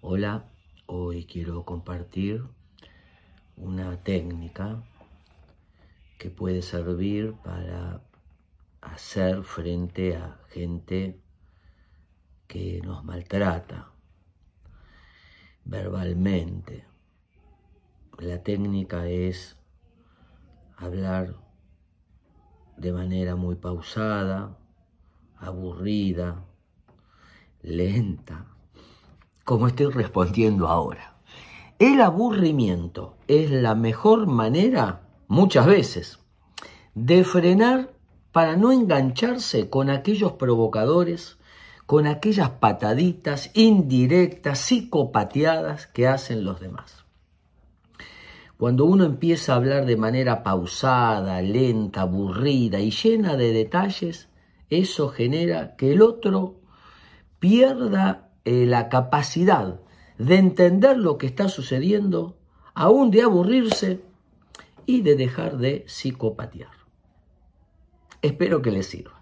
Hola, hoy quiero compartir una técnica que puede servir para hacer frente a gente que nos maltrata verbalmente. La técnica es hablar de manera muy pausada, aburrida, lenta como estoy respondiendo ahora. El aburrimiento es la mejor manera, muchas veces, de frenar para no engancharse con aquellos provocadores, con aquellas pataditas indirectas, psicopateadas que hacen los demás. Cuando uno empieza a hablar de manera pausada, lenta, aburrida y llena de detalles, eso genera que el otro pierda eh, la capacidad de entender lo que está sucediendo, aún de aburrirse y de dejar de psicopatear. Espero que les sirva.